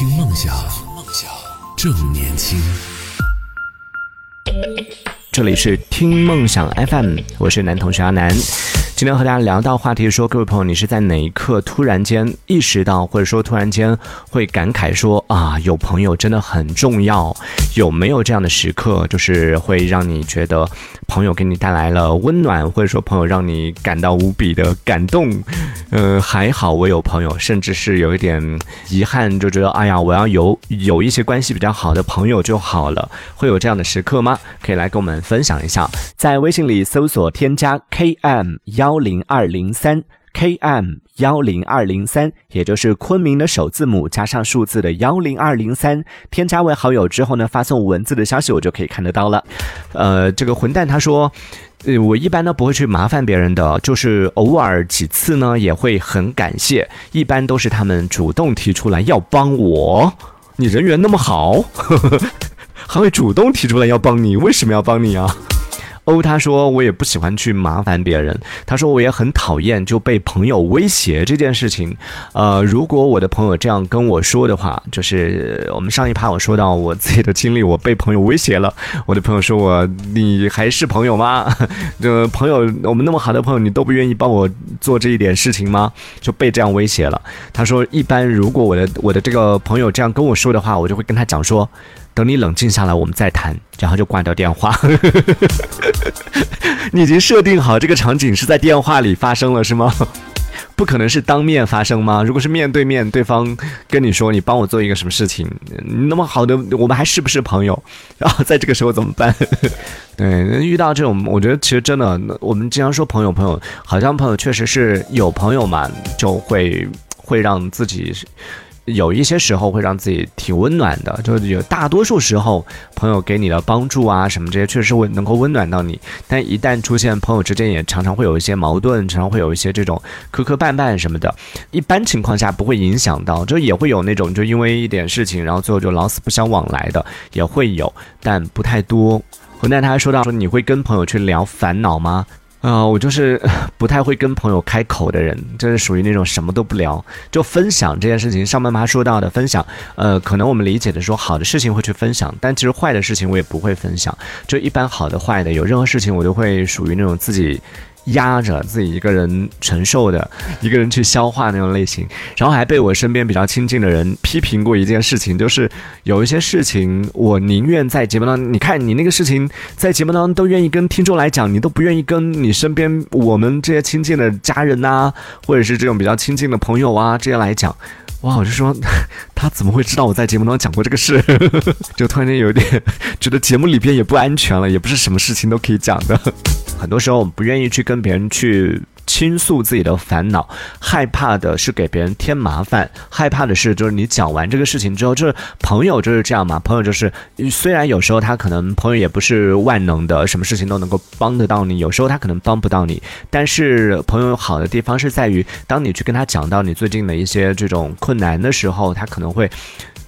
听梦想，正年轻。这里是听梦想 FM，我是男同学阿南。今天和大家聊到话题说，各位朋友，你是在哪一刻突然间意识到，或者说突然间会感慨说啊，有朋友真的很重要？有没有这样的时刻，就是会让你觉得朋友给你带来了温暖，或者说朋友让你感到无比的感动？呃，还好我有朋友，甚至是有一点遗憾，就觉得哎呀，我要有有一些关系比较好的朋友就好了。会有这样的时刻吗？可以来跟我们分享一下，在微信里搜索添加 KM 幺幺零二零三 KM 幺零二零三，也就是昆明的首字母加上数字的幺零二零三，添加为好友之后呢，发送文字的消息，我就可以看得到了。呃，这个混蛋他说，呃，我一般呢不会去麻烦别人的，就是偶尔几次呢，也会很感谢，一般都是他们主动提出来要帮我。你人缘那么好，还会主动提出来要帮你，为什么要帮你啊？欧他说我也不喜欢去麻烦别人，他说我也很讨厌就被朋友威胁这件事情。呃，如果我的朋友这样跟我说的话，就是我们上一趴我说到我自己的经历，我被朋友威胁了。我的朋友说我你还是朋友吗？就朋友我们那么好的朋友，你都不愿意帮我做这一点事情吗？就被这样威胁了。他说一般如果我的我的这个朋友这样跟我说的话，我就会跟他讲说。等你冷静下来，我们再谈，然后就挂掉电话。你已经设定好这个场景是在电话里发生了，是吗？不可能是当面发生吗？如果是面对面，对方跟你说你帮我做一个什么事情，那么好的，我们还是不是朋友？然 后在这个时候怎么办？对，遇到这种，我觉得其实真的，我们经常说朋友，朋友，好像朋友确实是有朋友嘛，就会会让自己。有一些时候会让自己挺温暖的，就有大多数时候朋友给你的帮助啊什么这些，确实会能够温暖到你。但一旦出现朋友之间也常常会有一些矛盾，常常会有一些这种磕磕绊绊什么的，一般情况下不会影响到，就也会有那种就因为一点事情，然后最后就老死不相往来的也会有，但不太多。混蛋他还说到说你会跟朋友去聊烦恼吗？啊，我就是 不太会跟朋友开口的人，就是属于那种什么都不聊，就分享这件事情。上半趴说到的分享，呃，可能我们理解的说好的事情会去分享，但其实坏的事情我也不会分享。就一般好的坏的，有任何事情我都会属于那种自己。压着自己一个人承受的，一个人去消化那种类型，然后还被我身边比较亲近的人批评过一件事情，就是有一些事情我宁愿在节目当中，你看你那个事情在节目当中都愿意跟听众来讲，你都不愿意跟你身边我们这些亲近的家人呐，或者是这种比较亲近的朋友啊这些来讲。哇，我就说他怎么会知道我在节目当中讲过这个事？就突然间有点觉得节目里边也不安全了，也不是什么事情都可以讲的。很多时候我们不愿意去跟别人去。倾诉自己的烦恼，害怕的是给别人添麻烦，害怕的是就是你讲完这个事情之后，就是朋友就是这样嘛。朋友就是虽然有时候他可能朋友也不是万能的，什么事情都能够帮得到你，有时候他可能帮不到你。但是朋友好的地方是在于，当你去跟他讲到你最近的一些这种困难的时候，他可能会。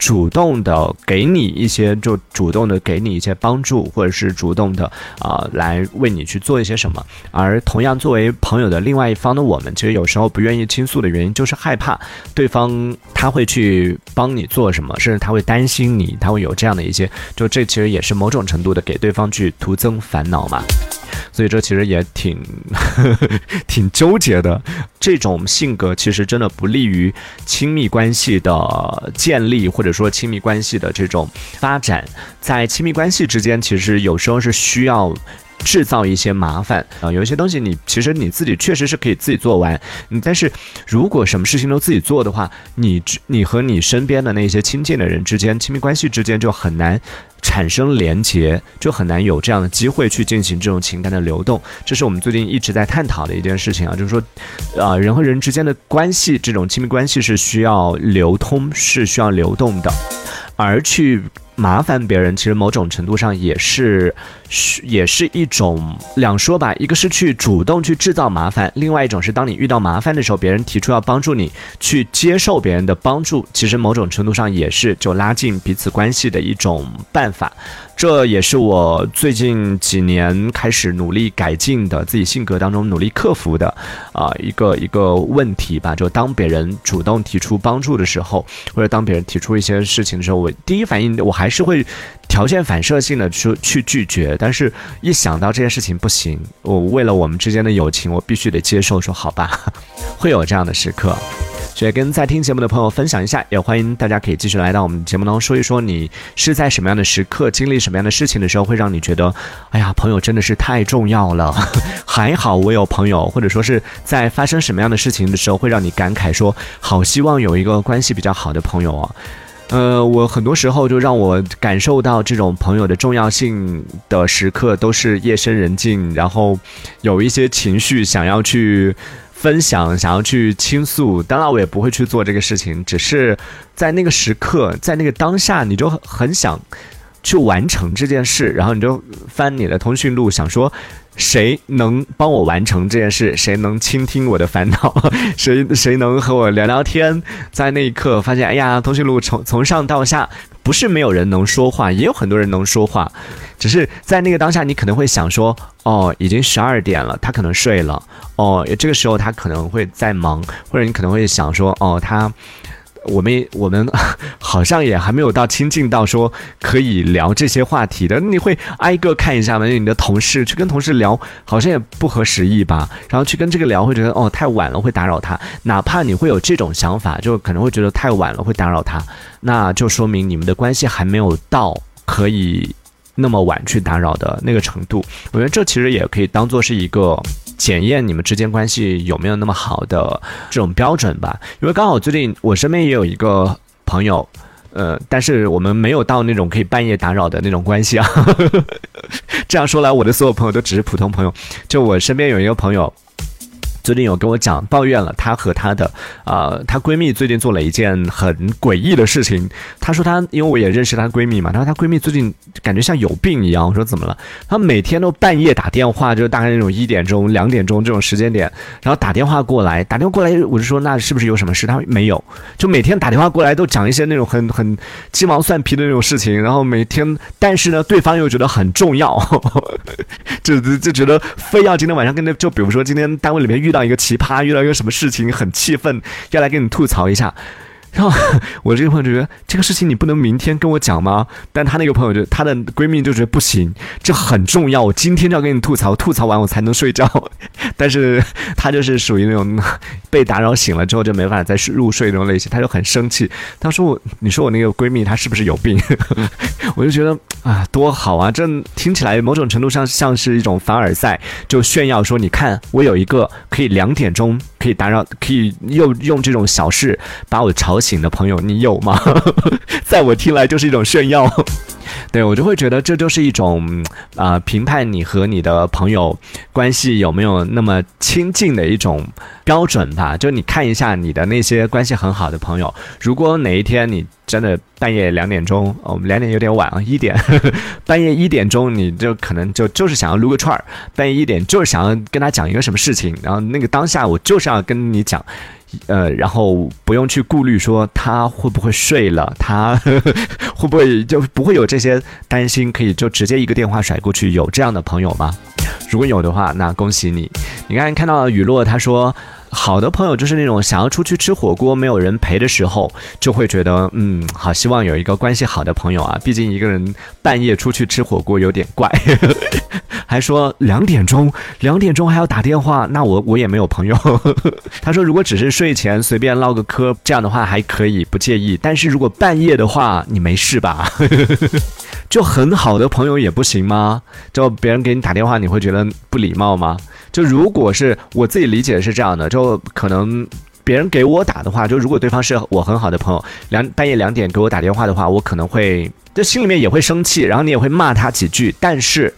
主动的给你一些，就主动的给你一些帮助，或者是主动的啊，来为你去做一些什么。而同样作为朋友的另外一方的我们，其实有时候不愿意倾诉的原因，就是害怕对方他会去帮你做什么，甚至他会担心你，他会有这样的一些，就这其实也是某种程度的给对方去徒增烦恼嘛。所以这其实也挺 挺纠结的，这种性格其实真的不利于亲密关系的建立，或者说亲密关系的这种发展。在亲密关系之间，其实有时候是需要制造一些麻烦啊，有一些东西你其实你自己确实是可以自己做完，你但是如果什么事情都自己做的话，你你和你身边的那些亲近的人之间，亲密关系之间就很难。产生连结就很难有这样的机会去进行这种情感的流动，这是我们最近一直在探讨的一件事情啊，就是说，啊，人和人之间的关系，这种亲密关系是需要流通，是需要流动的，而去。麻烦别人，其实某种程度上也是，也是一种两说吧。一个是去主动去制造麻烦，另外一种是当你遇到麻烦的时候，别人提出要帮助你，去接受别人的帮助，其实某种程度上也是就拉近彼此关系的一种办法。这也是我最近几年开始努力改进的，自己性格当中努力克服的啊一个一个问题吧。就当别人主动提出帮助的时候，或者当别人提出一些事情的时候，我第一反应我还是会条件反射性的去 去拒绝。但是，一想到这件事情不行，我为了我们之间的友情，我必须得接受，说好吧，会有这样的时刻。所以跟在听节目的朋友分享一下，也欢迎大家可以继续来到我们节目当中说一说，你是在什么样的时刻经历什么样的事情的时候，会让你觉得，哎呀，朋友真的是太重要了，还好我有朋友，或者说是在发生什么样的事情的时候，会让你感慨说，好希望有一个关系比较好的朋友啊。呃，我很多时候就让我感受到这种朋友的重要性的时刻，都是夜深人静，然后有一些情绪想要去。分享想要去倾诉，当然我也不会去做这个事情，只是在那个时刻，在那个当下，你就很想去完成这件事，然后你就翻你的通讯录，想说谁能帮我完成这件事，谁能倾听我的烦恼，谁谁能和我聊聊天，在那一刻发现，哎呀，通讯录从从上到下。不是没有人能说话，也有很多人能说话，只是在那个当下，你可能会想说，哦，已经十二点了，他可能睡了，哦，这个时候他可能会在忙，或者你可能会想说，哦，他。我们我们好像也还没有到亲近到说可以聊这些话题的，你会挨个看一下吗？你的同事去跟同事聊，好像也不合时宜吧。然后去跟这个聊，会觉得哦太晚了，会打扰他。哪怕你会有这种想法，就可能会觉得太晚了会打扰他，那就说明你们的关系还没有到可以那么晚去打扰的那个程度。我觉得这其实也可以当做是一个。检验你们之间关系有没有那么好的这种标准吧，因为刚好最近我身边也有一个朋友，呃，但是我们没有到那种可以半夜打扰的那种关系啊。这样说来，我的所有朋友都只是普通朋友。就我身边有一个朋友。最近有跟我讲抱怨了，她和她的啊，她闺蜜最近做了一件很诡异的事情。她说她，因为我也认识她闺蜜嘛，她说她闺蜜最近感觉像有病一样。我说怎么了？她每天都半夜打电话，就是大概那种一点钟、两点钟这种时间点，然后打电话过来，打电话过来，我就说那是不是有什么事？她说没有，就每天打电话过来都讲一些那种很很鸡毛蒜皮的那种事情，然后每天，但是呢，对方又觉得很重要，就就觉得非要今天晚上跟那，就比如说今天单位里面遇。遇到一个奇葩，遇到一个什么事情很气愤，要来跟你吐槽一下。然后我这个朋友就觉得这个事情你不能明天跟我讲吗？但她那个朋友就她的闺蜜就觉得不行，这很重要，我今天就要跟你吐槽，吐槽完我才能睡觉。但是她就是属于那种被打扰醒了之后就没办法再入睡那种类型，她就很生气。她说我，你说我那个闺蜜她是不是有病？我就觉得啊，多好啊！这听起来某种程度上像是一种凡尔赛，就炫耀说你看我有一个可以两点钟可以打扰，可以又用这种小事把我吵。醒的朋友，你有吗？在我听来就是一种炫耀，对我就会觉得这就是一种啊评判你和你的朋友关系有没有那么亲近的一种标准吧。就你看一下你的那些关系很好的朋友，如果哪一天你真的半夜两点钟，我们两点有点晚啊，一点 半夜一点钟，你就可能就就是想要撸个串儿，半夜一点就是想要跟他讲一个什么事情，然后那个当下我就是要跟你讲。呃，然后不用去顾虑说他会不会睡了，他 会不会就不会有这些担心，可以就直接一个电话甩过去。有这样的朋友吗？如果有的话，那恭喜你。你刚才看到雨落，他说。好的朋友就是那种想要出去吃火锅没有人陪的时候，就会觉得嗯，好希望有一个关系好的朋友啊。毕竟一个人半夜出去吃火锅有点怪，还说两点钟，两点钟还要打电话，那我我也没有朋友。他说如果只是睡前随便唠个嗑，这样的话还可以不介意，但是如果半夜的话，你没事吧？就很好的朋友也不行吗？就别人给你打电话，你会觉得不礼貌吗？就如果是我自己理解是这样的，就可能别人给我打的话，就如果对方是我很好的朋友，两半夜两点给我打电话的话，我可能会就心里面也会生气，然后你也会骂他几句，但是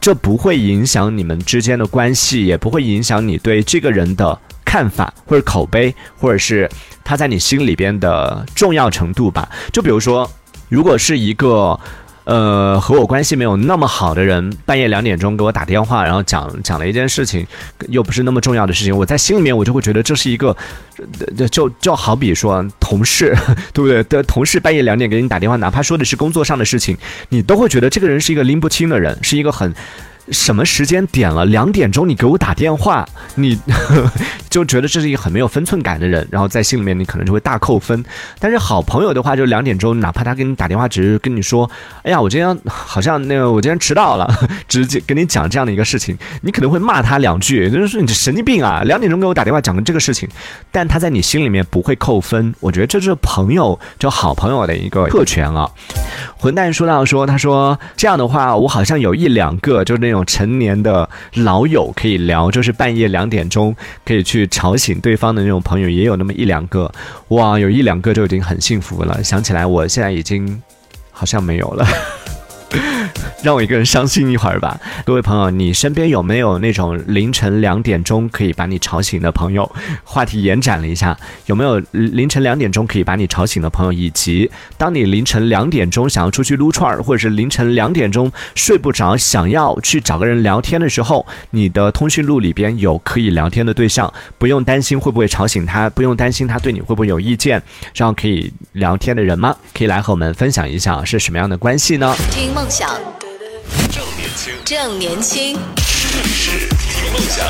这不会影响你们之间的关系，也不会影响你对这个人的看法或者口碑，或者是他在你心里边的重要程度吧。就比如说，如果是一个。呃，和我关系没有那么好的人，半夜两点钟给我打电话，然后讲讲了一件事情，又不是那么重要的事情，我在心里面我就会觉得这是一个，就就好比说同事，对不对？的同事半夜两点给你打电话，哪怕说的是工作上的事情，你都会觉得这个人是一个拎不清的人，是一个很。什么时间点了？两点钟你给我打电话，你 就觉得这是一个很没有分寸感的人，然后在心里面你可能就会大扣分。但是好朋友的话，就两点钟，哪怕他给你打电话，只是跟你说：“哎呀，我今天好像那个我今天迟到了。”直接跟你讲这样的一个事情，你可能会骂他两句，就是说你神经病啊！两点钟给我打电话讲这个事情，但他在你心里面不会扣分。我觉得这是朋友，就好朋友的一个特权啊。混蛋说到说，他说这样的话，我好像有一两个，就是那种成年的老友可以聊，就是半夜两点钟可以去吵醒对方的那种朋友，也有那么一两个。哇，有一两个就已经很幸福了。想起来，我现在已经好像没有了。让我一个人伤心一会儿吧，各位朋友，你身边有没有那种凌晨两点钟可以把你吵醒的朋友？话题延展了一下，有没有凌晨两点钟可以把你吵醒的朋友？以及当你凌晨两点钟想要出去撸串儿，或者是凌晨两点钟睡不着，想要去找个人聊天的时候，你的通讯录里边有可以聊天的对象，不用担心会不会吵醒他，不用担心他对你会不会有意见，这样可以聊天的人吗？可以来和我们分享一下是什么样的关系呢？听梦想。正年轻，正年轻，听梦想，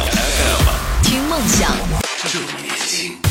听梦想，正年轻。